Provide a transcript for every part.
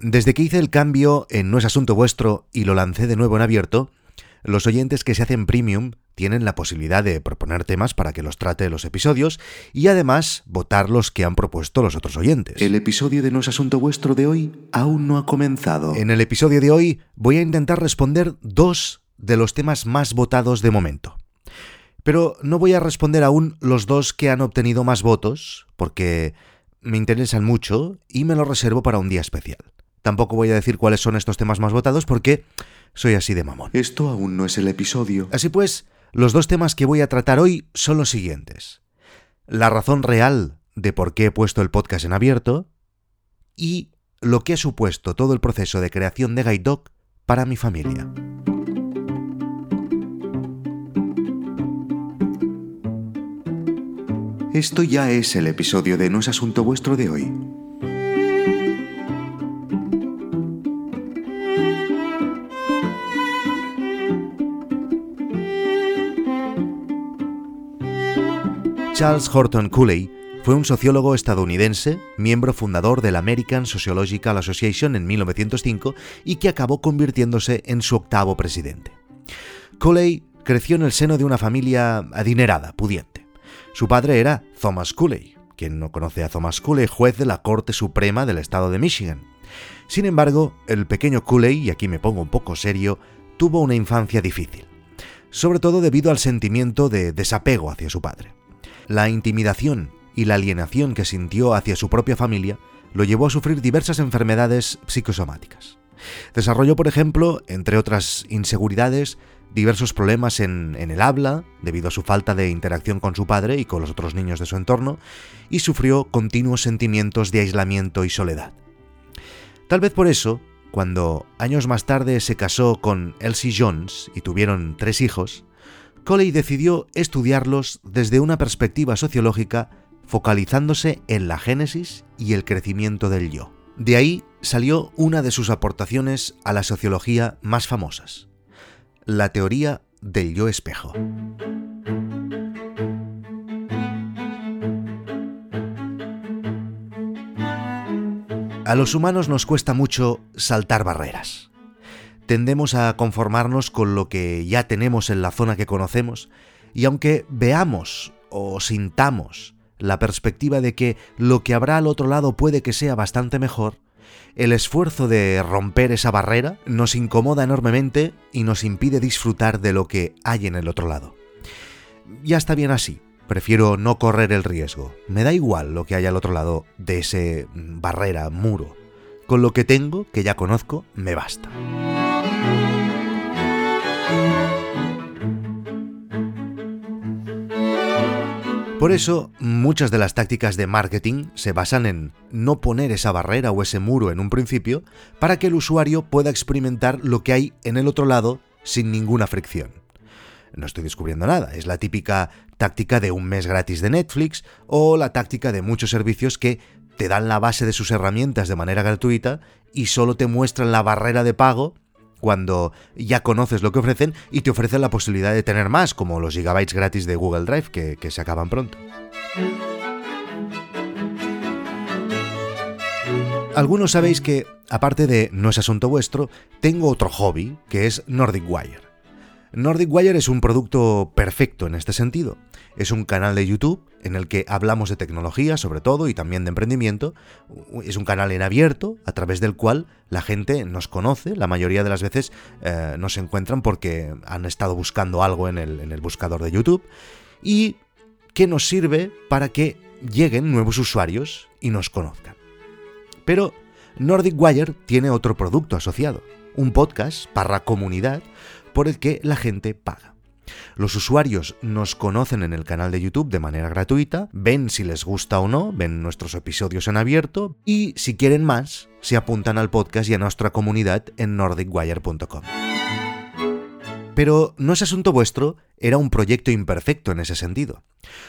Desde que hice el cambio en No es asunto vuestro y lo lancé de nuevo en abierto, los oyentes que se hacen premium tienen la posibilidad de proponer temas para que los trate los episodios y además votar los que han propuesto los otros oyentes. El episodio de No es asunto vuestro de hoy aún no ha comenzado. En el episodio de hoy voy a intentar responder dos de los temas más votados de momento. Pero no voy a responder aún los dos que han obtenido más votos, porque me interesan mucho y me los reservo para un día especial. Tampoco voy a decir cuáles son estos temas más votados porque soy así de mamón. Esto aún no es el episodio. Así pues, los dos temas que voy a tratar hoy son los siguientes. La razón real de por qué he puesto el podcast en abierto y lo que ha supuesto todo el proceso de creación de Guide Dog para mi familia. Esto ya es el episodio de No es asunto vuestro de hoy. Charles Horton Cooley fue un sociólogo estadounidense, miembro fundador de la American Sociological Association en 1905 y que acabó convirtiéndose en su octavo presidente. Cooley creció en el seno de una familia adinerada, pudiente. Su padre era Thomas Cooley, quien no conoce a Thomas Cooley, juez de la Corte Suprema del estado de Michigan. Sin embargo, el pequeño Cooley, y aquí me pongo un poco serio, tuvo una infancia difícil, sobre todo debido al sentimiento de desapego hacia su padre. La intimidación y la alienación que sintió hacia su propia familia lo llevó a sufrir diversas enfermedades psicosomáticas. Desarrolló, por ejemplo, entre otras inseguridades, diversos problemas en, en, el habla, debido a su falta de interacción con su padre y con los otros niños de su entorno, y sufrió continuos sentimientos de aislamiento y soledad. Tal vez por eso, cuando años más tarde se casó con Elsie Jones y tuvieron tres hijos, Coley decidió estudiarlos desde una perspectiva sociológica focalizándose en la génesis y el crecimiento del yo. De ahí salió una de sus aportaciones a la sociología más famosas, la teoría del yo espejo. A los humanos nos cuesta mucho saltar barreras tendemos a conformarnos con lo que ya tenemos en la zona que conocemos, y aunque veamos o sintamos la perspectiva de que lo que habrá al otro lado puede que sea bastante mejor, el esfuerzo de romper esa barrera nos incomoda enormemente y nos impide disfrutar de lo que hay en el otro lado. Ya está bien así, prefiero no correr el riesgo. Me da igual lo que hay al otro lado de ese barrera, muro. Con lo que tengo, que ya conozco, me basta. Por eso, muchas de las tácticas de marketing se basan en no poner esa barrera o ese muro en un principio para que el usuario pueda experimentar lo que hay en el otro lado sin ninguna fricción. No estoy descubriendo nada, es la típica táctica de un mes gratis de Netflix o la táctica de muchos servicios que te dan la base de sus herramientas de manera gratuita y solo te muestran la barrera de pago cuando ya conoces lo que ofrecen y te ofrecen la posibilidad de tener más, como los gigabytes gratis de Google Drive que, se acaban pronto. Algunos sabéis que, aparte de No es asunto vuestro, tengo otro hobby, que es Nordic Wire. Nordic Wire es un producto perfecto en este sentido. Es un canal de YouTube en el que hablamos de tecnología, sobre todo, y también de emprendimiento. Es un canal en abierto, a través del cual la gente nos conoce. La mayoría de las veces eh, nos encuentran porque han estado buscando algo en el, en el buscador de YouTube. Y que nos sirve para que lleguen nuevos usuarios y nos conozcan. Pero Nordic Wire tiene otro producto asociado, un podcast para comunidad por el que la gente paga. Los usuarios nos conocen en el canal de YouTube de manera gratuita, ven si les gusta o no, ven nuestros episodios en abierto y si quieren más, se apuntan al podcast y a nuestra comunidad en nordicwire.com. Pero No es asunto vuestro era un proyecto imperfecto en ese sentido.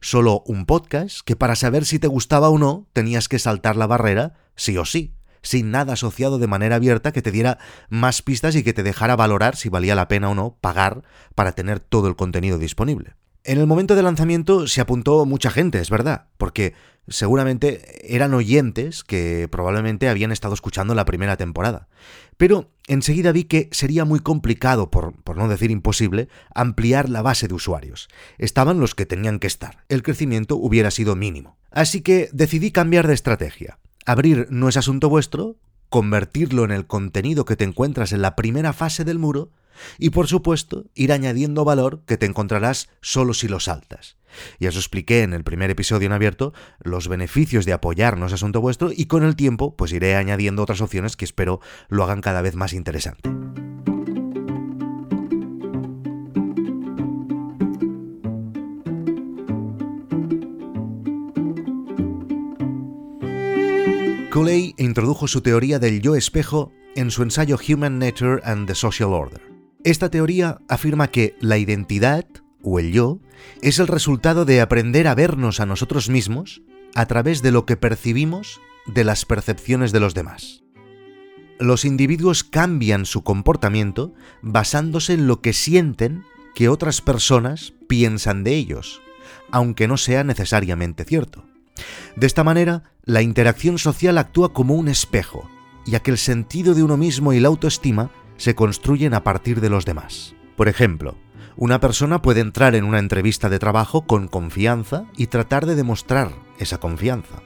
Solo un podcast que para saber si te gustaba o no tenías que saltar la barrera sí o sí sin nada asociado de manera abierta que te diera más pistas y que te dejara valorar si valía la pena o no pagar para tener todo el contenido disponible. En el momento de lanzamiento se apuntó mucha gente, es verdad, porque seguramente eran oyentes que probablemente habían estado escuchando la primera temporada. Pero enseguida vi que sería muy complicado, por, por, no decir imposible, ampliar la base de usuarios. Estaban los que tenían que estar. El crecimiento hubiera sido mínimo. Así que decidí cambiar de estrategia. Abrir no es asunto vuestro, convertirlo en el contenido que te encuentras en la primera fase del muro y por supuesto ir añadiendo valor que te encontrarás solo si lo saltas. Ya os expliqué en el primer episodio en abierto los beneficios de apoyarnos asunto vuestro y con el tiempo pues iré añadiendo otras opciones que espero lo hagan cada vez más interesante. Introdujo su teoría del yo espejo en su ensayo Human Nature and the Social Order. Esta teoría afirma que la identidad, o el yo, es el resultado de aprender a vernos a nosotros mismos a través de lo que percibimos de las percepciones de los demás. Los individuos cambian su comportamiento basándose en lo que sienten que otras personas piensan de ellos, aunque no sea necesariamente cierto. De esta manera, la interacción social actúa como un espejo, ya que el sentido de uno mismo y la autoestima se construyen a partir de los demás. Por ejemplo, una persona puede entrar en una entrevista de trabajo con confianza y tratar de demostrar esa confianza.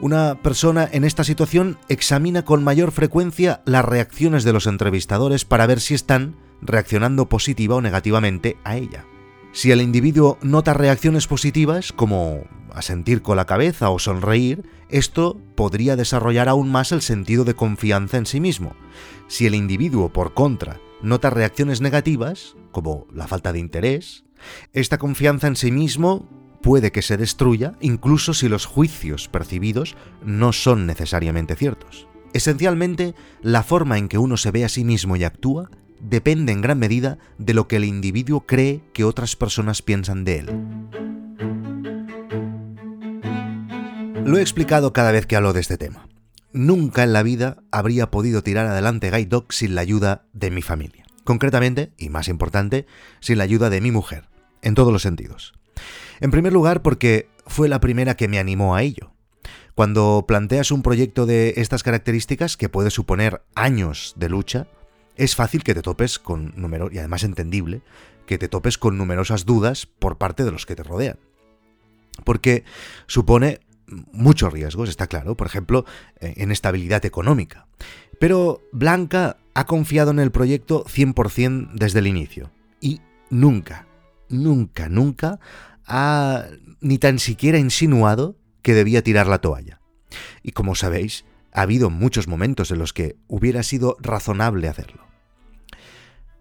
Una persona en esta situación examina con mayor frecuencia las reacciones de los entrevistadores para ver si están reaccionando positiva o negativamente a ella. Si el individuo nota reacciones positivas, como asentir con la cabeza o sonreír, esto podría desarrollar aún más el sentido de confianza en sí mismo. Si el individuo, por contra, nota reacciones negativas, como la falta de interés, esta confianza en sí mismo puede que se destruya incluso si los juicios percibidos no son necesariamente ciertos. Esencialmente, la forma en que uno se ve a sí mismo y actúa depende en gran medida de lo que el individuo cree que otras personas piensan de él. Lo he explicado cada vez que hablo de este tema. Nunca en la vida habría podido tirar adelante Guide Dog sin la ayuda de mi familia. Concretamente, y más importante, sin la ayuda de mi mujer, en todos los sentidos. En primer lugar, porque fue la primera que me animó a ello. Cuando planteas un proyecto de estas características, que puede suponer años de lucha, es fácil que te topes con número y además entendible, que te topes con numerosas dudas por parte de los que te rodean. Porque supone muchos riesgos, está claro, por ejemplo, eh, en estabilidad económica. Pero Blanca ha confiado en el proyecto 100% desde el inicio. Y nunca, nunca, nunca ha ni tan siquiera insinuado que debía tirar la toalla. Y como sabéis, ha habido muchos momentos en los que hubiera sido razonable hacerlo.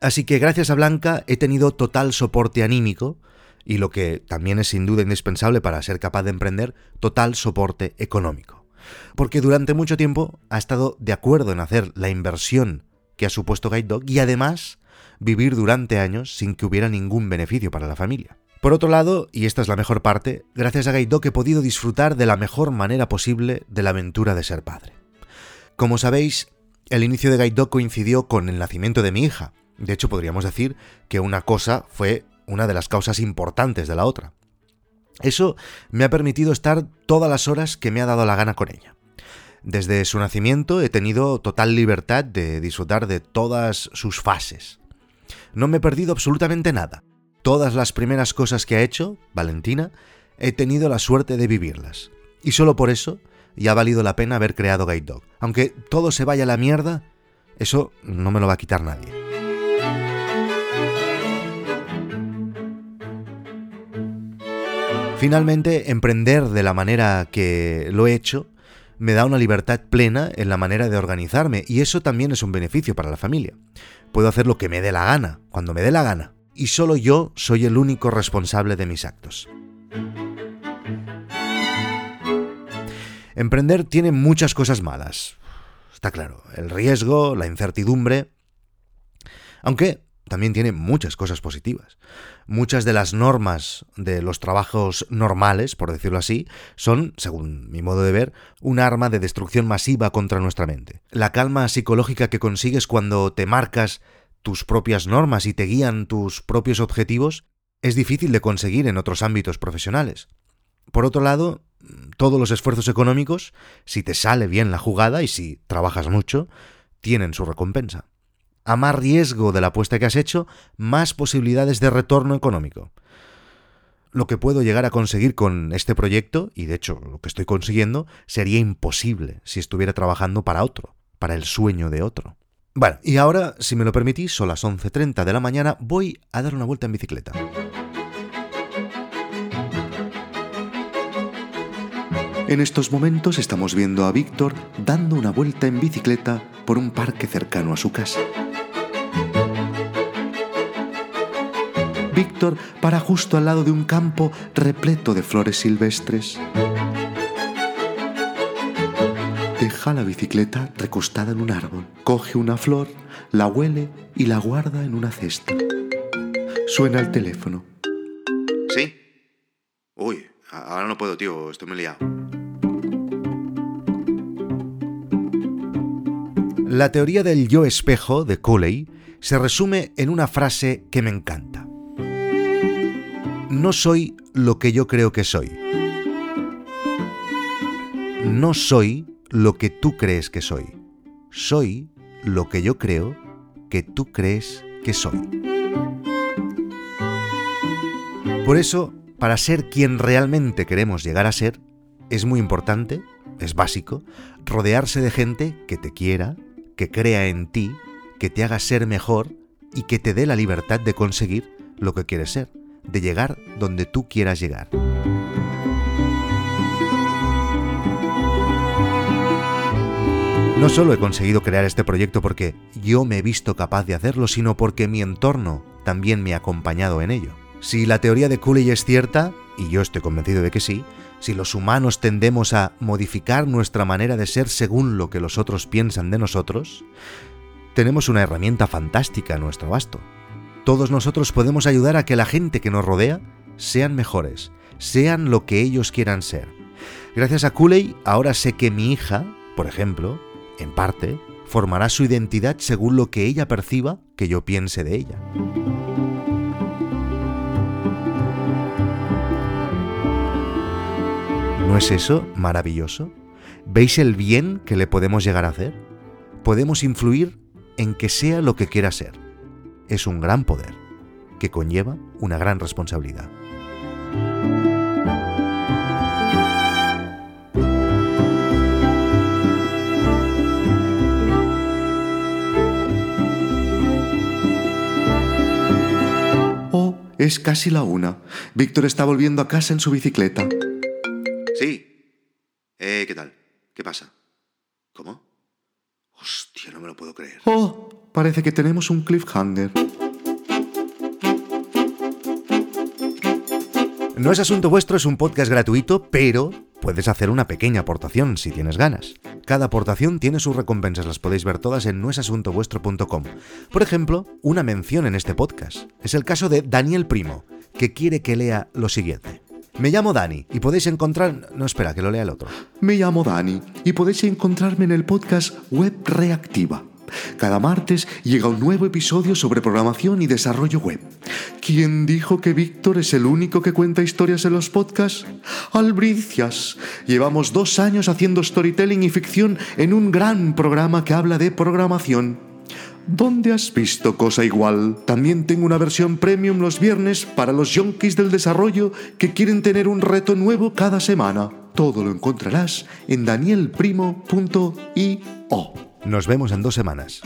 Así que gracias a Blanca he tenido total soporte anímico y lo que también es sin duda indispensable para ser capaz de emprender, total soporte económico. Porque durante mucho tiempo ha estado de acuerdo en hacer la inversión que ha supuesto Guide Dog y además vivir durante años sin que hubiera ningún beneficio para la familia. Por otro lado, y esta es la mejor parte, gracias a Guide he podido disfrutar de la mejor manera posible de la aventura de ser padre. Como sabéis, el inicio de Guide coincidió con el nacimiento de mi hija. De hecho, podríamos decir que una cosa fue una de las causas importantes de la otra. Eso me ha permitido estar todas las horas que me ha dado la gana con ella. Desde su nacimiento he tenido total libertad de disfrutar de todas sus fases. No me he perdido absolutamente nada todas las primeras cosas que ha hecho, Valentina, he tenido la suerte de vivirlas. Y solo por eso ya ha valido la pena haber creado Guide Dog. Aunque todo se vaya a la mierda, eso no me lo va a quitar nadie. Finalmente, emprender de la manera que lo he hecho me da una libertad plena en la manera de organizarme y eso también es un beneficio para la familia. Puedo hacer lo que me dé la gana, cuando me dé la gana y solo yo soy el único responsable de mis actos. Emprender tiene muchas cosas malas. Está claro, el riesgo, la incertidumbre, aunque también tiene muchas cosas positivas. Muchas de las normas de los trabajos normales, por decirlo así, son, según mi modo de ver, un arma de destrucción masiva contra nuestra mente. La calma psicológica que consigues cuando te marcas tus propias normas y te guían tus propios objetivos, es difícil de conseguir en otros ámbitos profesionales. Por otro lado, todos los esfuerzos económicos, si te sale bien la jugada y si trabajas mucho, tienen su recompensa. A más riesgo de la apuesta que has hecho, más posibilidades de retorno económico. Lo que puedo llegar a conseguir con este proyecto, y de hecho lo que estoy consiguiendo, sería imposible si estuviera trabajando para otro, para el sueño de otro. Bueno, y ahora, si me lo permitís, son las 11.30 de la mañana, voy a dar una vuelta en bicicleta. En estos momentos estamos viendo a Víctor dando una vuelta en bicicleta por un parque cercano a su casa. Víctor para justo al lado de un campo repleto de flores silvestres. Deja la bicicleta recostada en un árbol, coge una flor, la huele y la guarda en una cesta. Suena el teléfono. ¿Sí? Uy, ahora no puedo, tío, estoy muy liado. La teoría del yo espejo de Cooley se resume en una frase que me encanta. No soy lo que yo creo que soy. No soy lo que tú crees que soy. Soy lo que yo creo que tú crees que soy. Por eso, para ser quien realmente queremos llegar a ser, es muy importante, es básico, rodearse de gente que te quiera, que crea en ti, que te haga ser mejor y que te dé la libertad de conseguir lo que quieres ser, de llegar donde tú quieras llegar. No solo he conseguido crear este proyecto porque yo me he visto capaz de hacerlo, sino porque mi entorno también me ha acompañado en ello. Si la teoría de Cooley es cierta, y yo estoy convencido de que sí, si los humanos tendemos a modificar nuestra manera de ser según lo que los otros piensan de nosotros, tenemos una herramienta fantástica a nuestro basto. Todos nosotros podemos ayudar a que la gente que nos rodea sean mejores, sean lo que ellos quieran ser. Gracias a Cooley, ahora sé que mi hija, por ejemplo, en parte, formará su identidad según lo que ella perciba que yo piense de ella. ¿No es eso maravilloso? ¿Veis el bien que le podemos llegar a hacer? Podemos influir en que sea lo que quiera ser. Es un gran poder, que conlleva una gran responsabilidad. Es casi la una. Víctor está volviendo a casa en su bicicleta. Sí. Eh, ¿qué tal? ¿Qué pasa? ¿Cómo? Hostia, no me lo puedo creer. Oh, parece que tenemos un cliffhanger. No es asunto vuestro, es un podcast gratuito, pero puedes hacer una pequeña aportación si tienes ganas. Cada aportación tiene sus recompensas, las podéis ver todas en noesasuntovuestro.com. Por ejemplo, una mención en este podcast. Es el caso de Daniel Primo, que quiere que lea lo siguiente. Me llamo Dani y podéis encontrar... No, espera, que lo lea el otro. Me llamo Dani y podéis encontrarme en el podcast Web Reactiva. Cada martes llega un nuevo episodio sobre programación y desarrollo web. ¿Quién dijo que Víctor es el único que cuenta historias en los podcasts? Albricias. Llevamos dos años haciendo storytelling y ficción en un gran programa que habla de programación. ¿Dónde has visto cosa igual? También tengo una versión premium los viernes para los yonkis del desarrollo que quieren tener un reto nuevo cada semana. Todo lo encontrarás en danielprimo.io. Nos vemos en dos semanas.